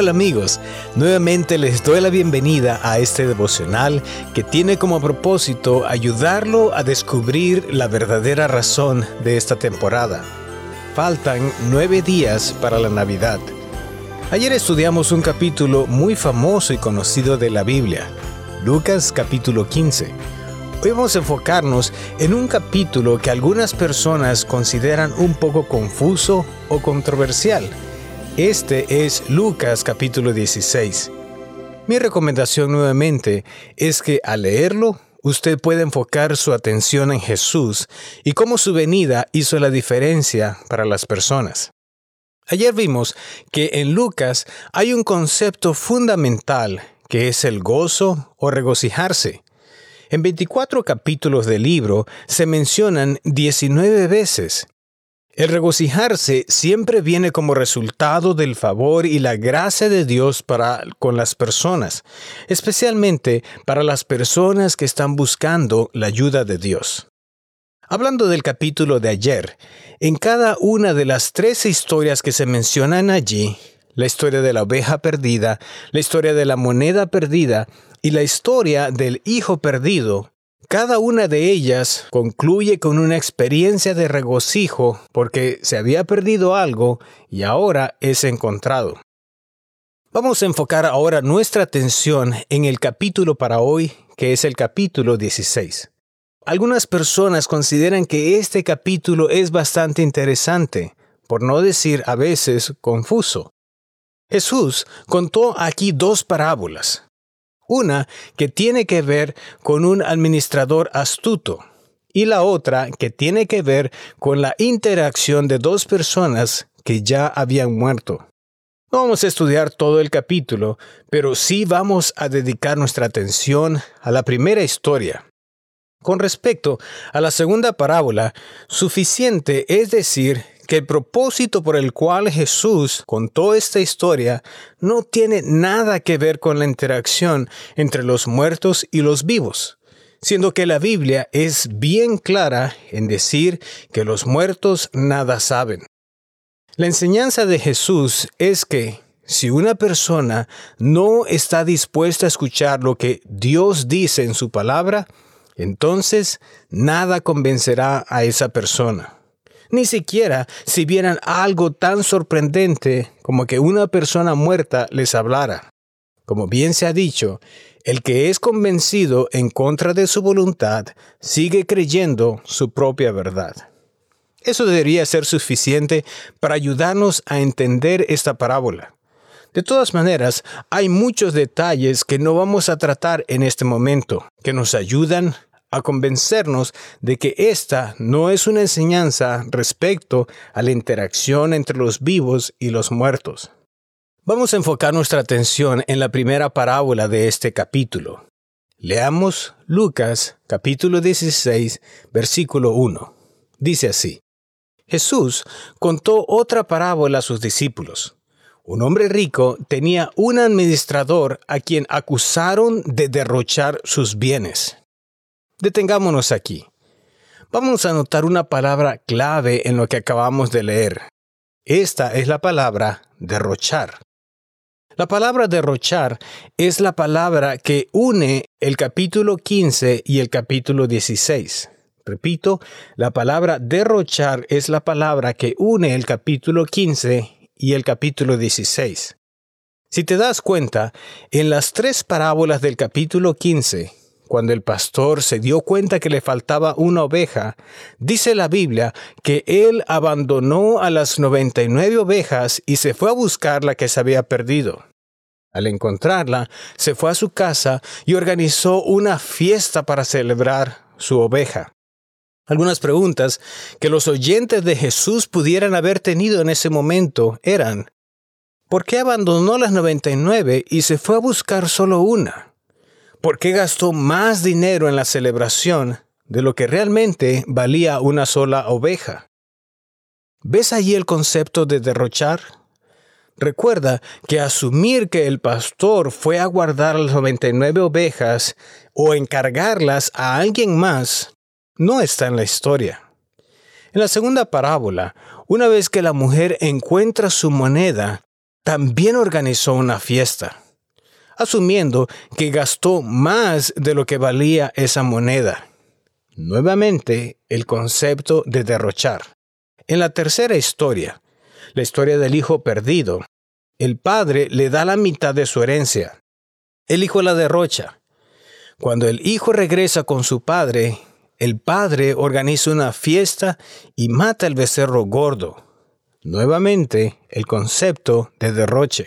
Hola amigos, nuevamente les doy la bienvenida a este devocional que tiene como propósito ayudarlo a descubrir la verdadera razón de esta temporada. Faltan nueve días para la Navidad. Ayer estudiamos un capítulo muy famoso y conocido de la Biblia, Lucas capítulo 15. Hoy vamos a enfocarnos en un capítulo que algunas personas consideran un poco confuso o controversial este es Lucas capítulo 16. Mi recomendación nuevamente es que al leerlo, usted puede enfocar su atención en Jesús y cómo su venida hizo la diferencia para las personas. Ayer vimos que en Lucas hay un concepto fundamental que es el gozo o regocijarse. En 24 capítulos del libro se mencionan 19 veces el regocijarse siempre viene como resultado del favor y la gracia de Dios para con las personas, especialmente para las personas que están buscando la ayuda de Dios. Hablando del capítulo de ayer, en cada una de las tres historias que se mencionan allí, la historia de la oveja perdida, la historia de la moneda perdida y la historia del hijo perdido, cada una de ellas concluye con una experiencia de regocijo porque se había perdido algo y ahora es encontrado. Vamos a enfocar ahora nuestra atención en el capítulo para hoy, que es el capítulo 16. Algunas personas consideran que este capítulo es bastante interesante, por no decir a veces confuso. Jesús contó aquí dos parábolas, una que tiene que ver con un administrador astuto y la otra que tiene que ver con la interacción de dos personas que ya habían muerto. No vamos a estudiar todo el capítulo, pero sí vamos a dedicar nuestra atención a la primera historia. Con respecto a la segunda parábola, suficiente es decir que el propósito por el cual Jesús contó esta historia no tiene nada que ver con la interacción entre los muertos y los vivos, siendo que la Biblia es bien clara en decir que los muertos nada saben. La enseñanza de Jesús es que si una persona no está dispuesta a escuchar lo que Dios dice en su palabra, entonces nada convencerá a esa persona ni siquiera si vieran algo tan sorprendente como que una persona muerta les hablara. Como bien se ha dicho, el que es convencido en contra de su voluntad sigue creyendo su propia verdad. Eso debería ser suficiente para ayudarnos a entender esta parábola. De todas maneras, hay muchos detalles que no vamos a tratar en este momento, que nos ayudan a convencernos de que esta no es una enseñanza respecto a la interacción entre los vivos y los muertos. Vamos a enfocar nuestra atención en la primera parábola de este capítulo. Leamos Lucas capítulo 16 versículo 1. Dice así. Jesús contó otra parábola a sus discípulos. Un hombre rico tenía un administrador a quien acusaron de derrochar sus bienes. Detengámonos aquí. Vamos a notar una palabra clave en lo que acabamos de leer. Esta es la palabra derrochar. La palabra derrochar es la palabra que une el capítulo 15 y el capítulo 16. Repito, la palabra derrochar es la palabra que une el capítulo 15 y el capítulo 16. Si te das cuenta, en las tres parábolas del capítulo 15, cuando el pastor se dio cuenta que le faltaba una oveja, dice la Biblia que él abandonó a las 99 ovejas y se fue a buscar la que se había perdido. Al encontrarla, se fue a su casa y organizó una fiesta para celebrar su oveja. Algunas preguntas que los oyentes de Jesús pudieran haber tenido en ese momento eran, ¿por qué abandonó las 99 y se fue a buscar solo una? ¿Por qué gastó más dinero en la celebración de lo que realmente valía una sola oveja? ¿Ves allí el concepto de derrochar? Recuerda que asumir que el pastor fue a guardar las 99 ovejas o encargarlas a alguien más no está en la historia. En la segunda parábola, una vez que la mujer encuentra su moneda, también organizó una fiesta, asumiendo que gastó más de lo que valía esa moneda. Nuevamente, el concepto de derrochar. En la tercera historia, la historia del hijo perdido, el padre le da la mitad de su herencia. El hijo la derrocha. Cuando el hijo regresa con su padre, el padre organiza una fiesta y mata el becerro gordo. Nuevamente, el concepto de derroche.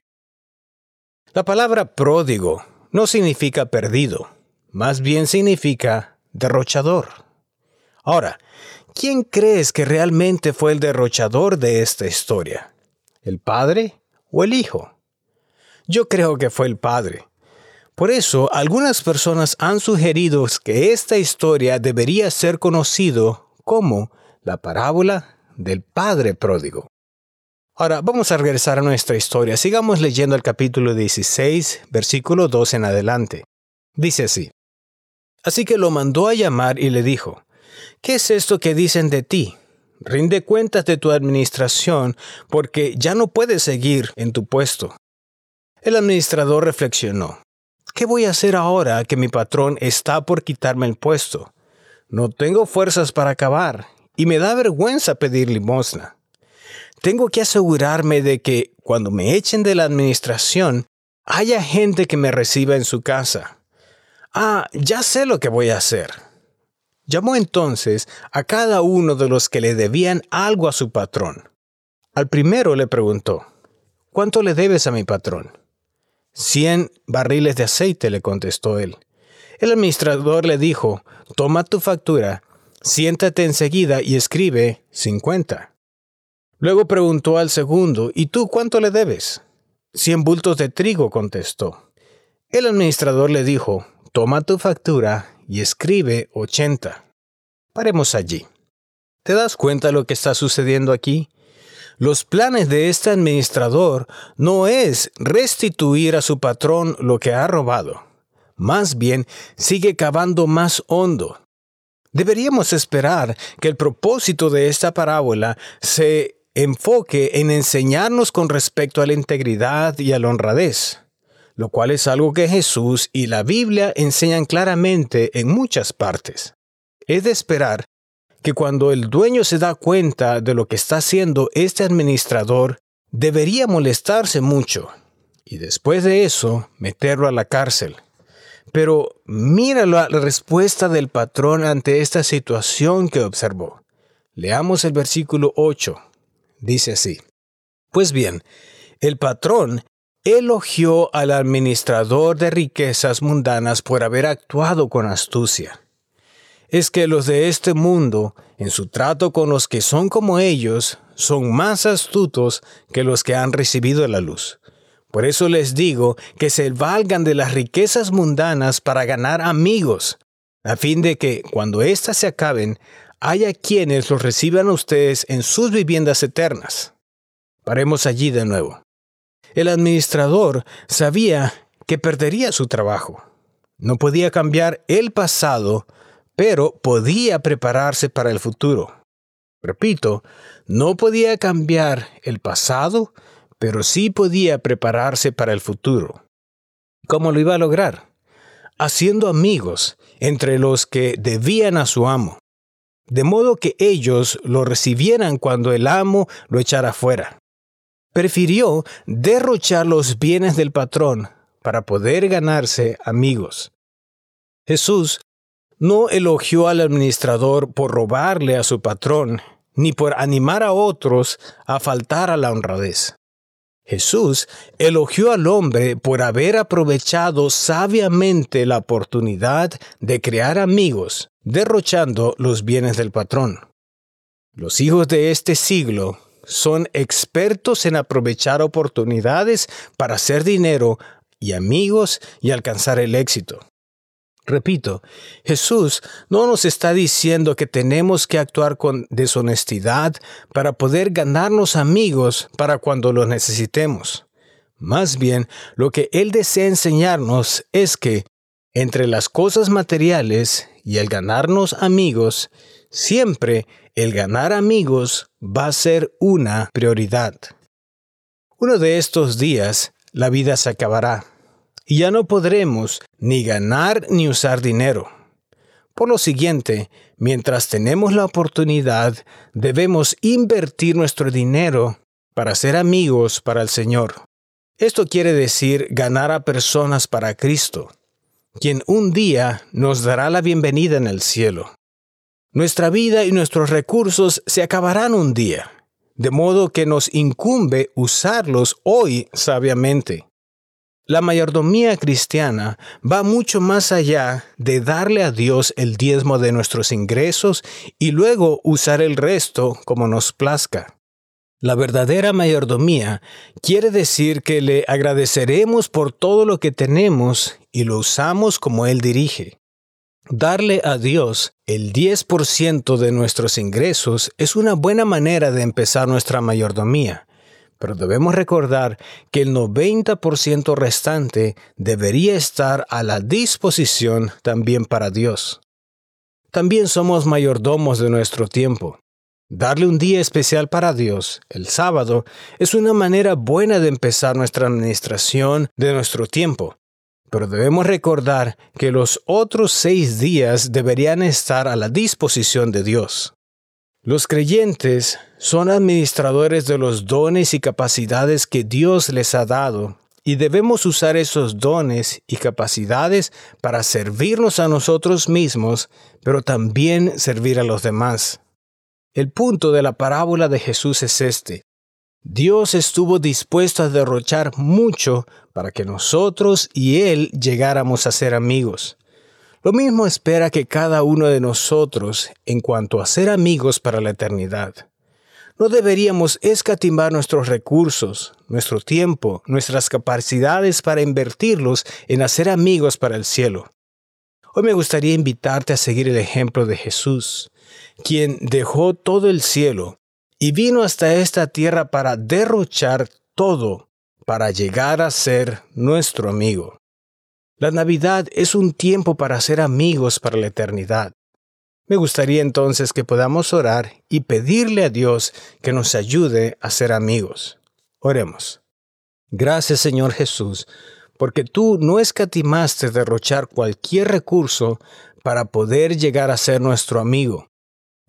La palabra pródigo no significa perdido, más bien significa derrochador. Ahora, ¿quién crees que realmente fue el derrochador de esta historia? ¿El padre o el hijo? Yo creo que fue el padre. Por eso, algunas personas han sugerido que esta historia debería ser conocido como la parábola del Padre Pródigo. Ahora, vamos a regresar a nuestra historia. Sigamos leyendo el capítulo 16, versículo 2 en adelante. Dice así. Así que lo mandó a llamar y le dijo, ¿qué es esto que dicen de ti? Rinde cuentas de tu administración porque ya no puedes seguir en tu puesto. El administrador reflexionó. ¿Qué voy a hacer ahora que mi patrón está por quitarme el puesto? No tengo fuerzas para acabar y me da vergüenza pedir limosna. Tengo que asegurarme de que cuando me echen de la administración haya gente que me reciba en su casa. Ah, ya sé lo que voy a hacer. Llamó entonces a cada uno de los que le debían algo a su patrón. Al primero le preguntó, ¿cuánto le debes a mi patrón? Cien barriles de aceite, le contestó él. El administrador le dijo, toma tu factura, siéntate enseguida y escribe cincuenta. Luego preguntó al segundo, ¿y tú cuánto le debes? Cien bultos de trigo, contestó. El administrador le dijo, toma tu factura y escribe ochenta. Paremos allí. ¿Te das cuenta de lo que está sucediendo aquí? Los planes de este administrador no es restituir a su patrón lo que ha robado. Más bien, sigue cavando más hondo. Deberíamos esperar que el propósito de esta parábola se enfoque en enseñarnos con respecto a la integridad y a la honradez, lo cual es algo que Jesús y la Biblia enseñan claramente en muchas partes. Es de esperar que cuando el dueño se da cuenta de lo que está haciendo este administrador, debería molestarse mucho y después de eso meterlo a la cárcel. Pero mira la respuesta del patrón ante esta situación que observó. Leamos el versículo 8. Dice así. Pues bien, el patrón elogió al administrador de riquezas mundanas por haber actuado con astucia es que los de este mundo, en su trato con los que son como ellos, son más astutos que los que han recibido la luz. Por eso les digo que se valgan de las riquezas mundanas para ganar amigos, a fin de que, cuando éstas se acaben, haya quienes los reciban a ustedes en sus viviendas eternas. Paremos allí de nuevo. El administrador sabía que perdería su trabajo. No podía cambiar el pasado pero podía prepararse para el futuro. Repito, no podía cambiar el pasado, pero sí podía prepararse para el futuro. ¿Cómo lo iba a lograr? Haciendo amigos entre los que debían a su amo, de modo que ellos lo recibieran cuando el amo lo echara fuera. Prefirió derrochar los bienes del patrón para poder ganarse amigos. Jesús no elogió al administrador por robarle a su patrón, ni por animar a otros a faltar a la honradez. Jesús elogió al hombre por haber aprovechado sabiamente la oportunidad de crear amigos, derrochando los bienes del patrón. Los hijos de este siglo son expertos en aprovechar oportunidades para hacer dinero y amigos y alcanzar el éxito. Repito, Jesús no nos está diciendo que tenemos que actuar con deshonestidad para poder ganarnos amigos para cuando los necesitemos. Más bien, lo que Él desea enseñarnos es que, entre las cosas materiales y el ganarnos amigos, siempre el ganar amigos va a ser una prioridad. Uno de estos días la vida se acabará y ya no podremos ni ganar ni usar dinero. Por lo siguiente, mientras tenemos la oportunidad, debemos invertir nuestro dinero para ser amigos para el Señor. Esto quiere decir ganar a personas para Cristo, quien un día nos dará la bienvenida en el cielo. Nuestra vida y nuestros recursos se acabarán un día, de modo que nos incumbe usarlos hoy sabiamente. La mayordomía cristiana va mucho más allá de darle a Dios el diezmo de nuestros ingresos y luego usar el resto como nos plazca. La verdadera mayordomía quiere decir que le agradeceremos por todo lo que tenemos y lo usamos como Él dirige. Darle a Dios el 10% de nuestros ingresos es una buena manera de empezar nuestra mayordomía pero debemos recordar que el 90% restante debería estar a la disposición también para Dios. También somos mayordomos de nuestro tiempo. Darle un día especial para Dios, el sábado, es una manera buena de empezar nuestra administración de nuestro tiempo. Pero debemos recordar que los otros seis días deberían estar a la disposición de Dios. Los creyentes son administradores de los dones y capacidades que Dios les ha dado y debemos usar esos dones y capacidades para servirnos a nosotros mismos, pero también servir a los demás. El punto de la parábola de Jesús es este. Dios estuvo dispuesto a derrochar mucho para que nosotros y Él llegáramos a ser amigos. Lo mismo espera que cada uno de nosotros en cuanto a ser amigos para la eternidad. No deberíamos escatimar nuestros recursos, nuestro tiempo, nuestras capacidades para invertirlos en hacer amigos para el cielo. Hoy me gustaría invitarte a seguir el ejemplo de Jesús, quien dejó todo el cielo y vino hasta esta tierra para derrochar todo para llegar a ser nuestro amigo. La Navidad es un tiempo para ser amigos para la eternidad. Me gustaría entonces que podamos orar y pedirle a Dios que nos ayude a ser amigos. Oremos. Gracias Señor Jesús, porque tú no escatimaste derrochar cualquier recurso para poder llegar a ser nuestro amigo.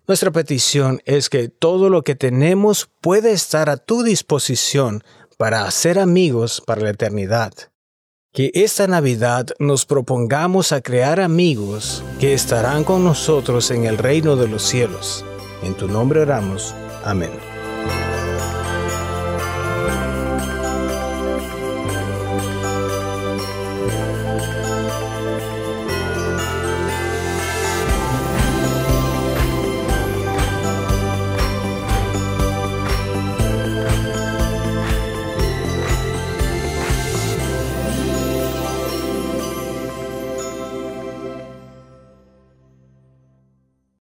Nuestra petición es que todo lo que tenemos puede estar a tu disposición para hacer amigos para la eternidad que esta Navidad nos propongamos a crear amigos que estarán con nosotros en el reino de los cielos. En tu nombre oramos. Amén.